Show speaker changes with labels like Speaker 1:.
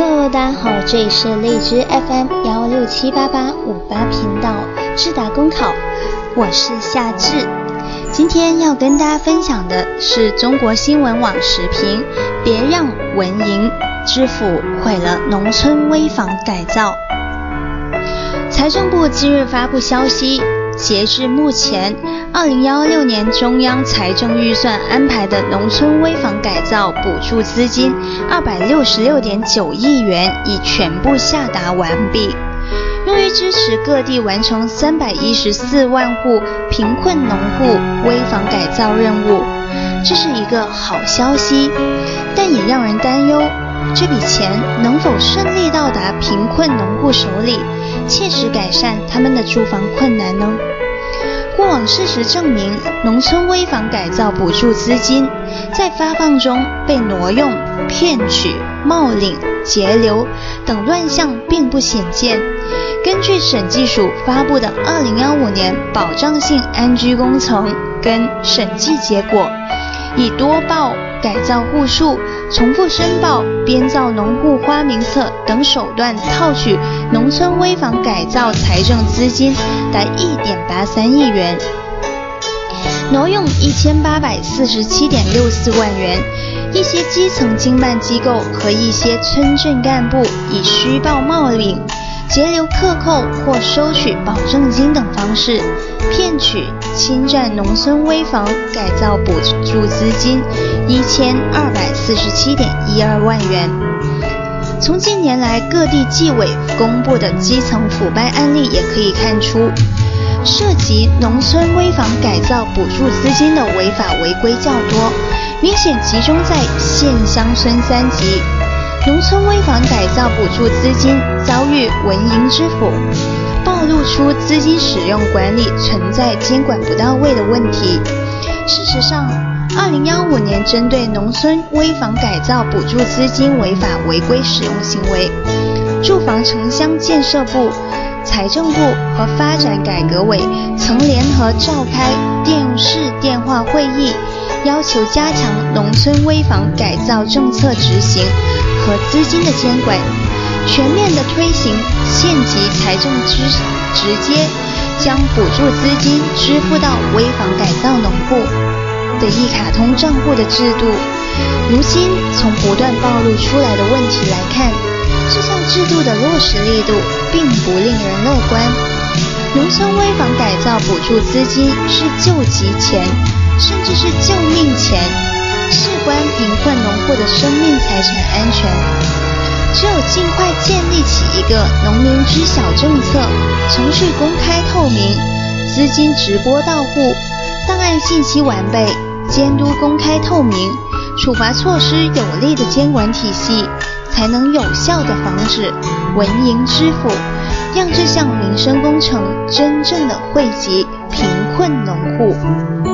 Speaker 1: Hello，大家好，这里是荔枝 FM 幺六七八八五八频道智达公考，我是夏至。今天要跟大家分享的是中国新闻网时评：别让文营知府毁了农村危房改造。财政部今日发布消息。截至目前，二零幺六年中央财政预算安排的农村危房改造补助资金二百六十六点九亿元已全部下达完毕，用于支持各地完成三百一十四万户贫困农户危房改造任务。这是一个好消息，但也让人担忧，这笔钱能否顺利到达贫困农户手里？切实改善他们的住房困难呢？过往事实证明，农村危房改造补助资金在发放中被挪用、骗取、冒领、截留等乱象并不鲜见。根据审计署发布的《二零幺五年保障性安居工程跟审计结果》，以多报。改造户数、重复申报、编造农户花名册等手段套取农村危房改造财政资金达一点八三亿元，挪用一千八百四十七点六四万元。一些基层经办机构和一些村镇干部以虚报冒领。截留克扣或收取保证金等方式骗取、侵占农村危房改造补助资金一千二百四十七点一二万元。从近年来各地纪委公布的基层腐败案例也可以看出，涉及农村危房改造补助资金的违法违规较多，明显集中在县乡村三级。农村危房改造补助资金遭遇文营之腐，暴露出资金使用管理存在监管不到位的问题。事实上，二零幺五年针对农村危房改造补助资金违法违规使用行为，住房城乡建设部、财政部和发展改革委曾联合召开电视电话会议，要求加强农村危房改造政策执行。和资金的监管，全面的推行县级财政支直接将补助资金支付到危房改造农户的一卡通账户的制度。如今从不断暴露出来的问题来看，这项制度的落实力度并不令人乐观。农村危房改造补助资金是救急钱，甚至是。农户的生命财产安全，只有尽快建立起一个农民知晓政策、程序公开透明、资金直播到户、档案信息完备、监督公开透明、处罚措施有力的监管体系，才能有效的防止文营支付，让这项民生工程真正的惠及贫困农户。